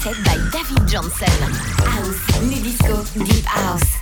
set by David Johnson. House, new deep house.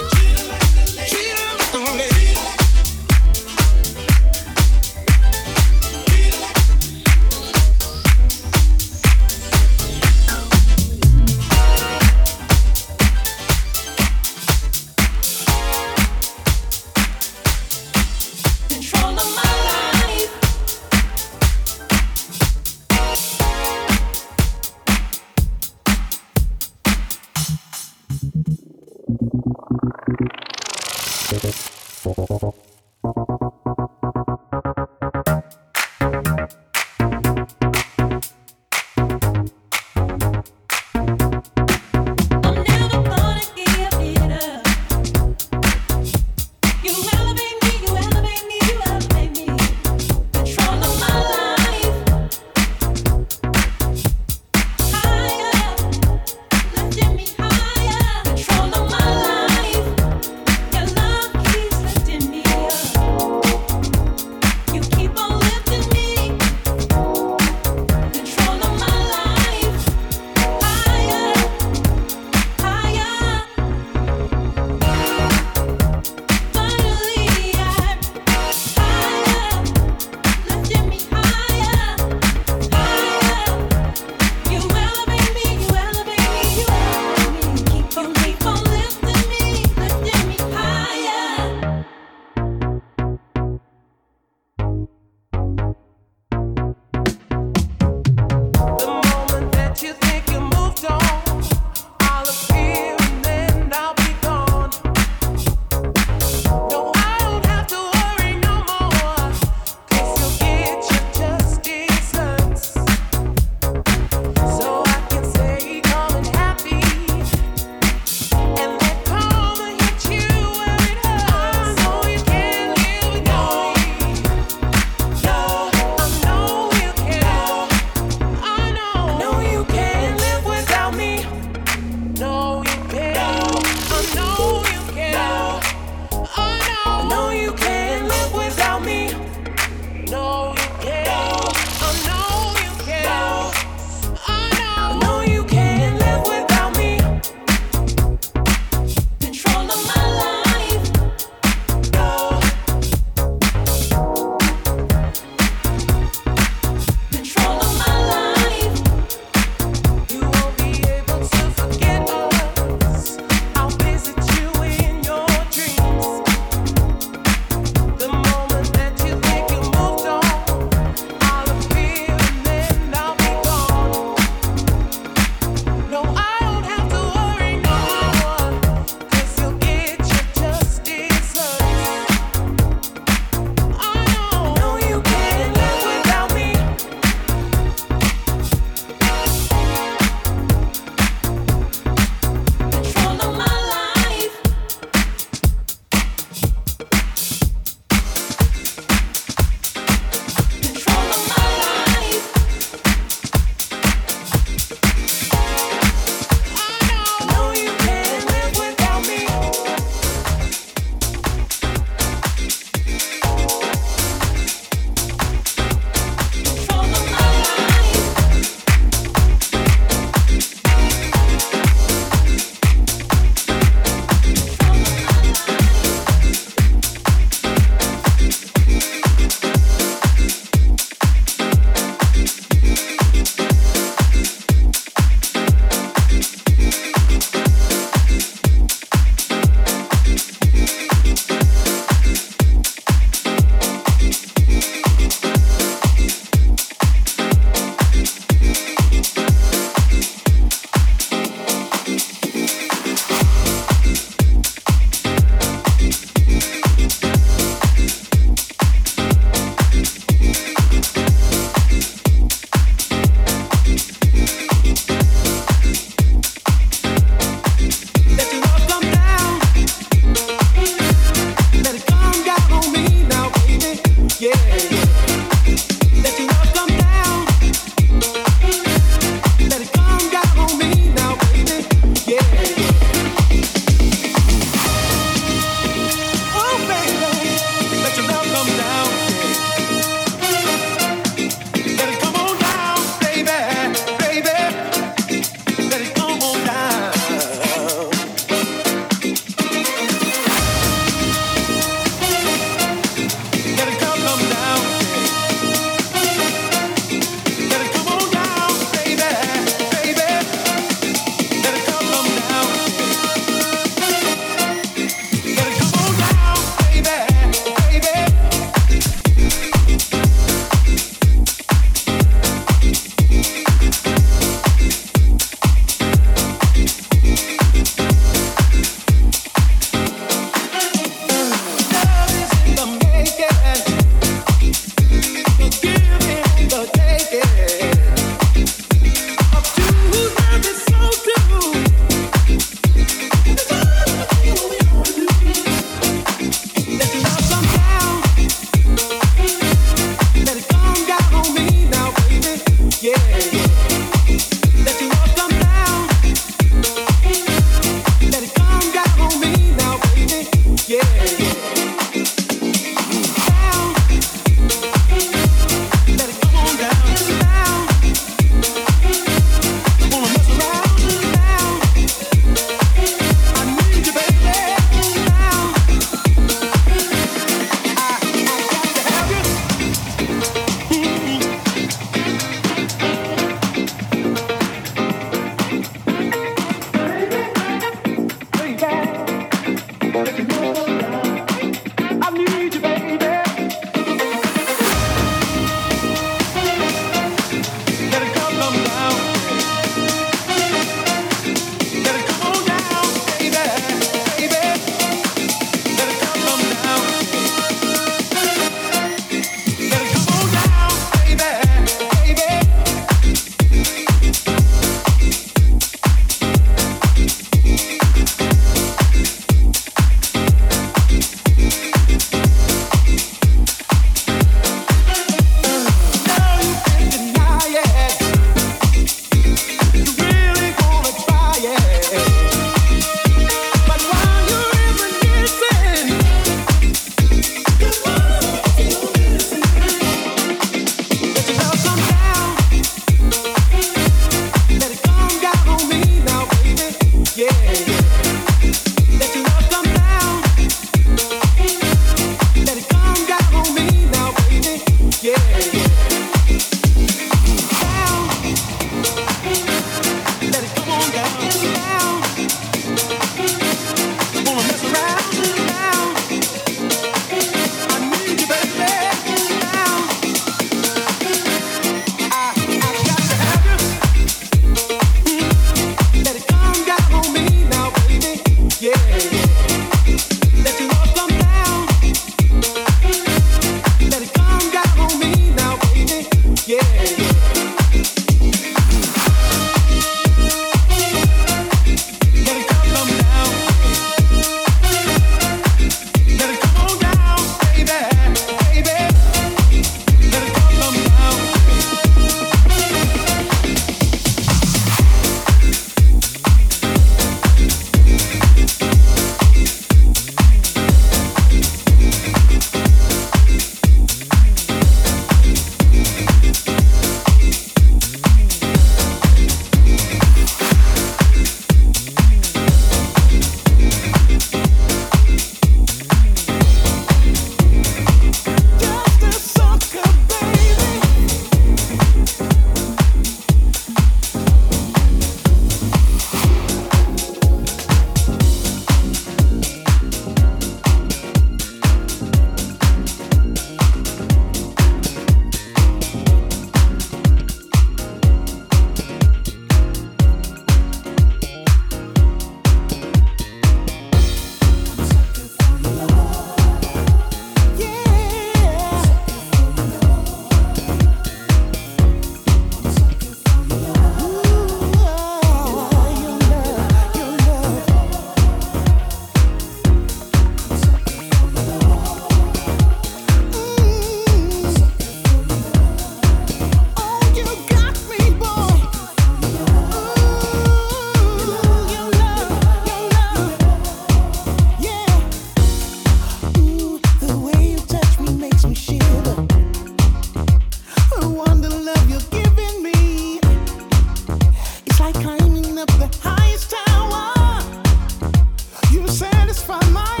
from my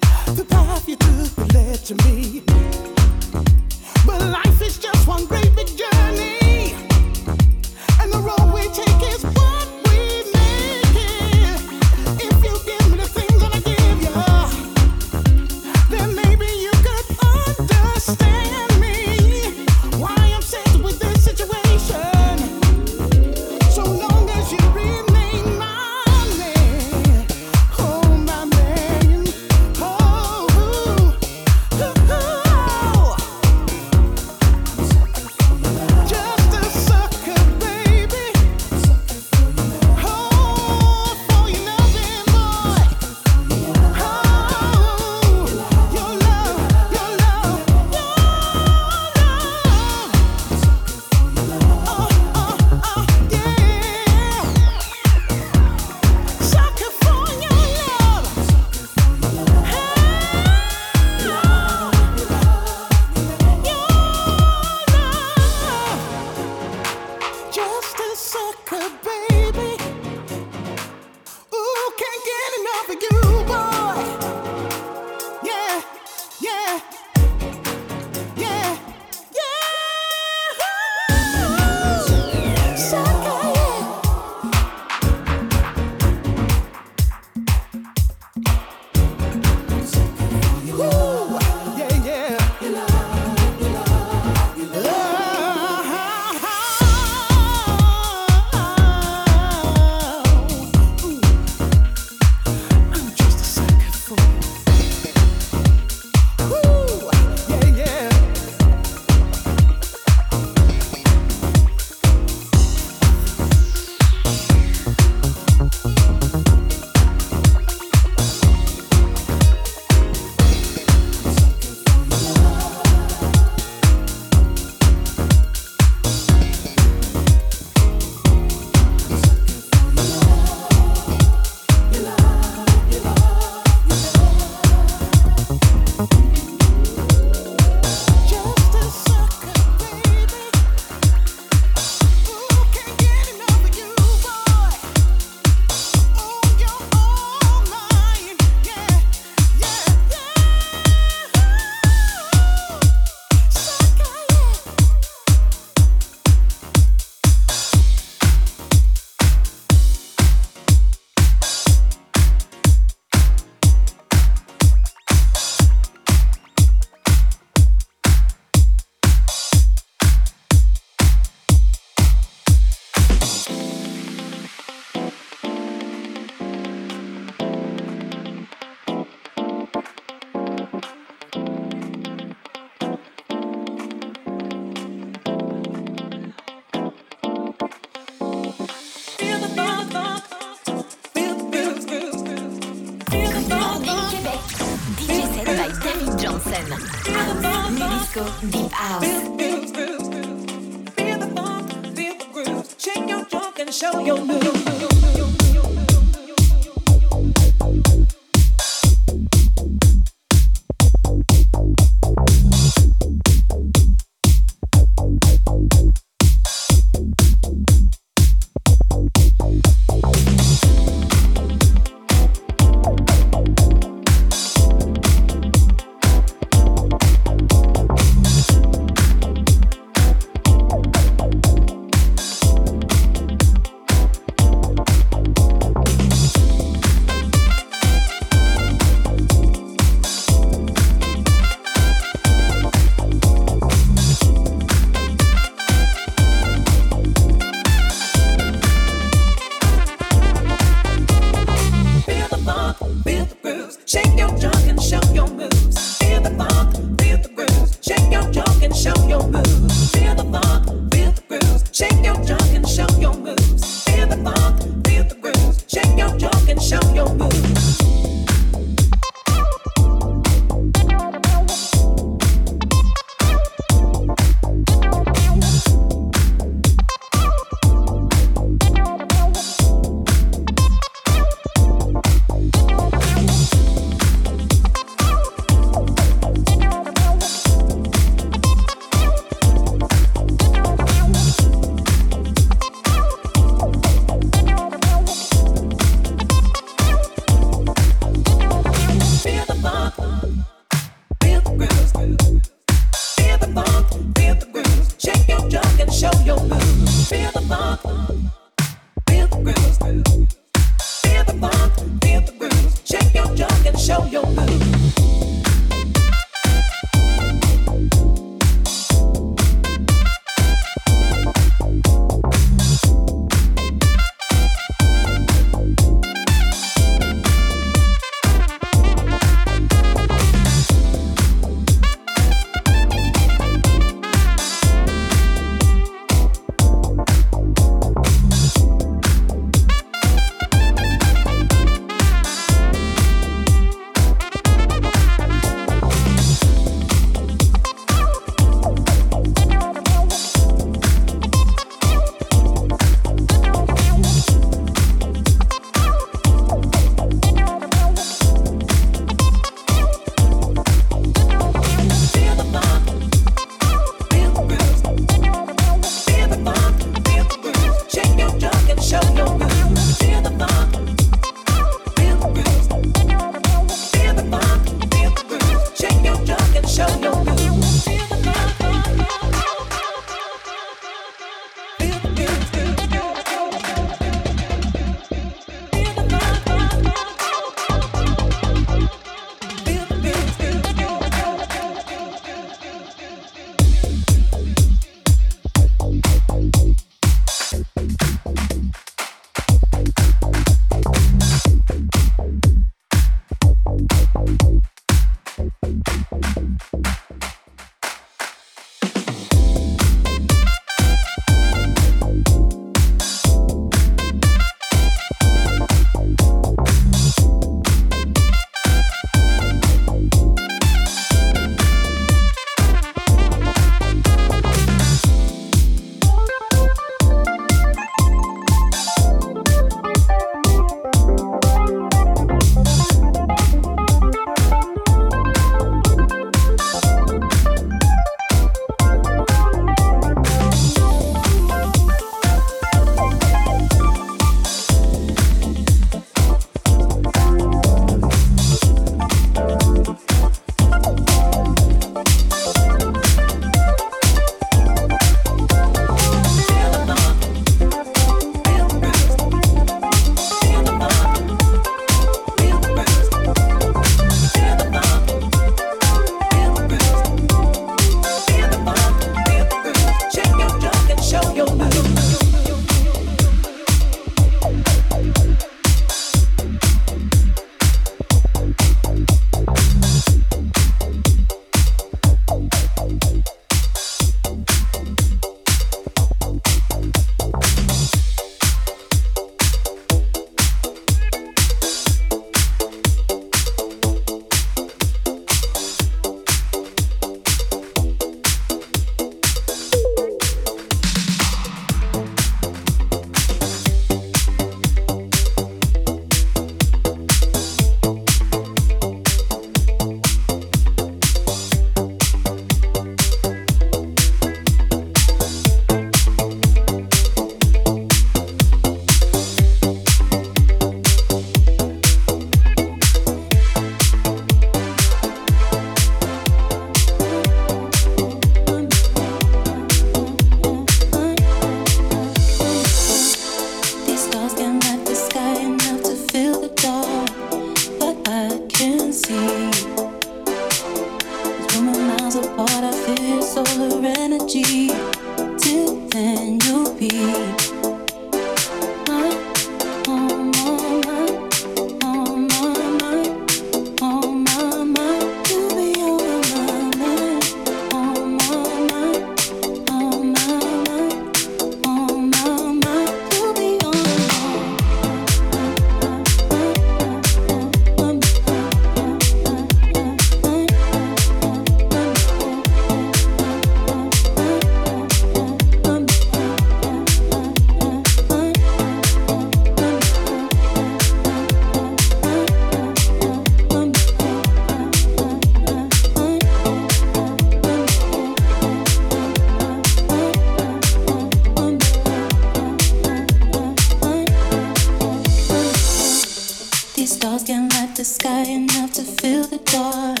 These stars can light the sky enough to fill the dark,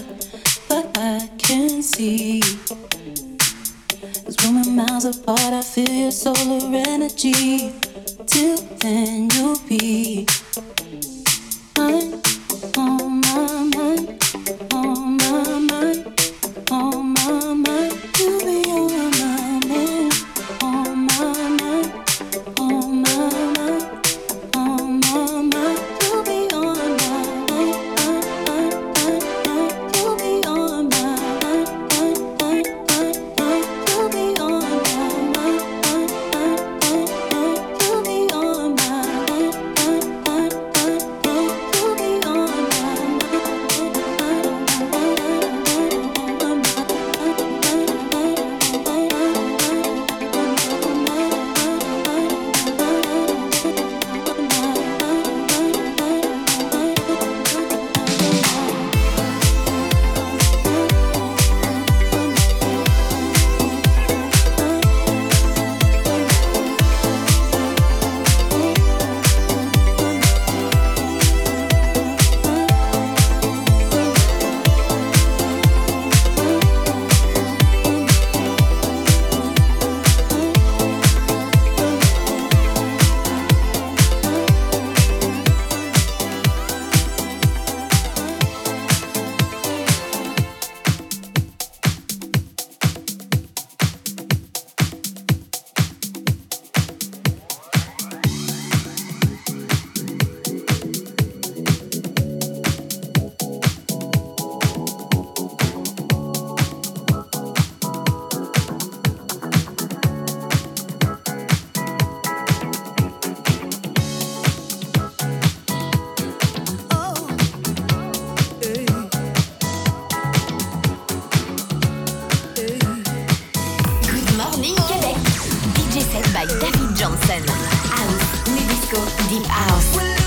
but I can see. Cause we're miles apart, I feel your solar energy. Till then, you'll be. DJ set by David Johnson. House, New Disco, Deep House.